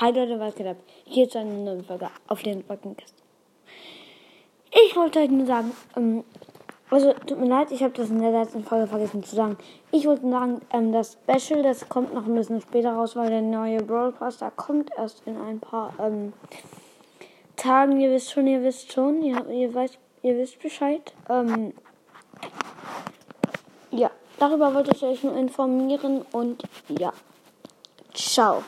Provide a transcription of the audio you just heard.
Hi Leute, was geht ab? Hier zu einer neuen Folge auf den Podcast. Ich wollte euch nur sagen, ähm, also tut mir leid, ich habe das in der letzten Folge vergessen zu sagen. Ich wollte sagen, ähm, das Special, das kommt noch ein bisschen später raus, weil der neue Brawl Pass, da kommt erst in ein paar ähm, Tagen. Ihr wisst schon, ihr wisst schon, ihr, ihr, weiß, ihr wisst Bescheid. Ähm, ja, darüber wollte ich euch nur informieren und ja, ciao.